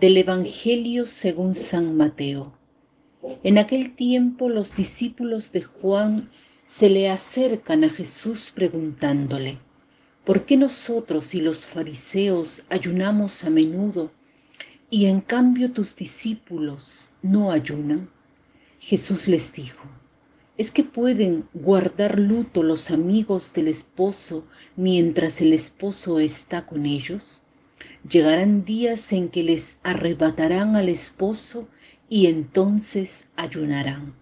Del Evangelio según San Mateo. En aquel tiempo los discípulos de Juan se le acercan a Jesús preguntándole, ¿por qué nosotros y los fariseos ayunamos a menudo y en cambio tus discípulos no ayunan? Jesús les dijo, ¿es que pueden guardar luto los amigos del esposo mientras el esposo está con ellos? Llegarán días en que les arrebatarán al esposo y entonces ayunarán.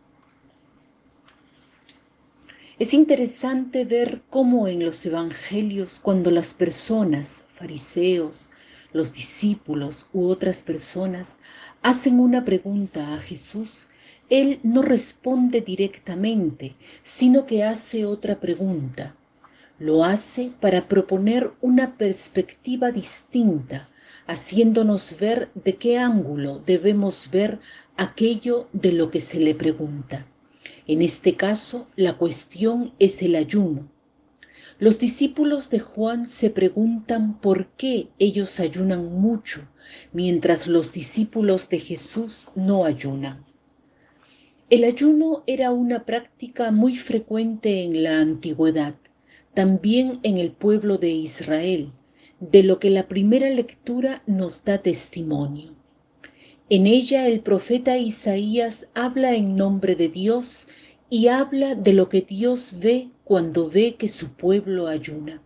Es interesante ver cómo en los evangelios, cuando las personas, fariseos, los discípulos u otras personas, hacen una pregunta a Jesús, Él no responde directamente, sino que hace otra pregunta. Lo hace para proponer una perspectiva distinta, haciéndonos ver de qué ángulo debemos ver aquello de lo que se le pregunta. En este caso, la cuestión es el ayuno. Los discípulos de Juan se preguntan por qué ellos ayunan mucho, mientras los discípulos de Jesús no ayunan. El ayuno era una práctica muy frecuente en la antigüedad también en el pueblo de Israel, de lo que la primera lectura nos da testimonio. En ella el profeta Isaías habla en nombre de Dios y habla de lo que Dios ve cuando ve que su pueblo ayuna.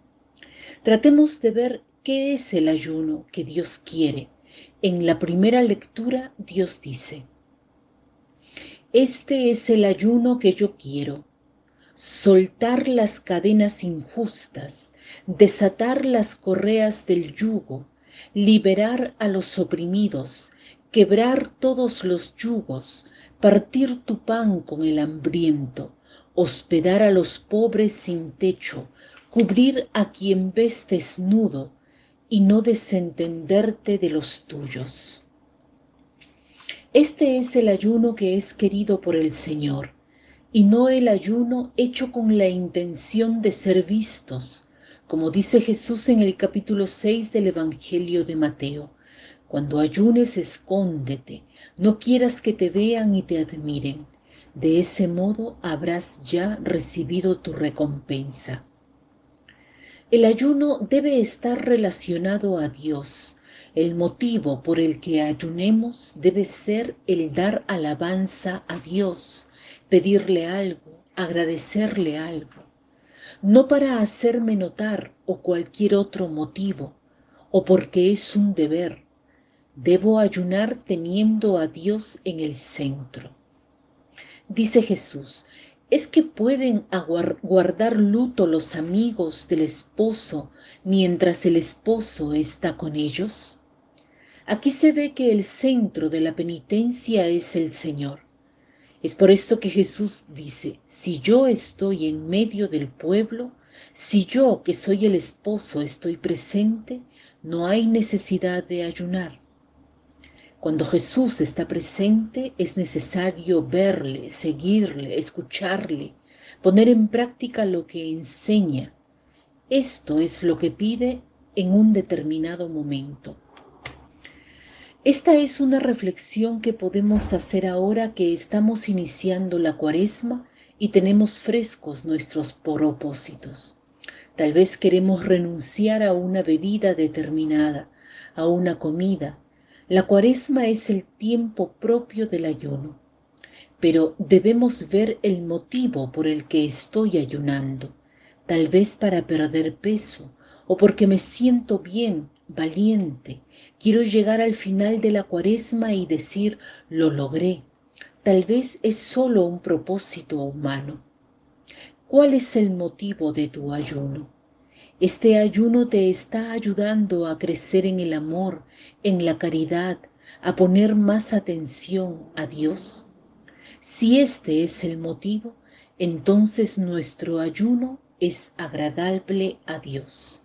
Tratemos de ver qué es el ayuno que Dios quiere. En la primera lectura Dios dice, Este es el ayuno que yo quiero soltar las cadenas injustas, desatar las correas del yugo, liberar a los oprimidos, quebrar todos los yugos, partir tu pan con el hambriento, hospedar a los pobres sin techo, cubrir a quien ves desnudo y no desentenderte de los tuyos. Este es el ayuno que es querido por el Señor y no el ayuno hecho con la intención de ser vistos, como dice Jesús en el capítulo 6 del Evangelio de Mateo. Cuando ayunes, escóndete, no quieras que te vean y te admiren. De ese modo habrás ya recibido tu recompensa. El ayuno debe estar relacionado a Dios. El motivo por el que ayunemos debe ser el dar alabanza a Dios, pedirle algo, agradecerle algo, no para hacerme notar o cualquier otro motivo, o porque es un deber. Debo ayunar teniendo a Dios en el centro. Dice Jesús, ¿es que pueden guardar luto los amigos del esposo mientras el esposo está con ellos? Aquí se ve que el centro de la penitencia es el Señor. Es por esto que Jesús dice, si yo estoy en medio del pueblo, si yo que soy el esposo estoy presente, no hay necesidad de ayunar. Cuando Jesús está presente es necesario verle, seguirle, escucharle, poner en práctica lo que enseña. Esto es lo que pide en un determinado momento. Esta es una reflexión que podemos hacer ahora que estamos iniciando la cuaresma y tenemos frescos nuestros propósitos. Tal vez queremos renunciar a una bebida determinada, a una comida. La cuaresma es el tiempo propio del ayuno, pero debemos ver el motivo por el que estoy ayunando, tal vez para perder peso o porque me siento bien, valiente, Quiero llegar al final de la cuaresma y decir, lo logré. Tal vez es solo un propósito humano. ¿Cuál es el motivo de tu ayuno? Este ayuno te está ayudando a crecer en el amor, en la caridad, a poner más atención a Dios. Si este es el motivo, entonces nuestro ayuno es agradable a Dios.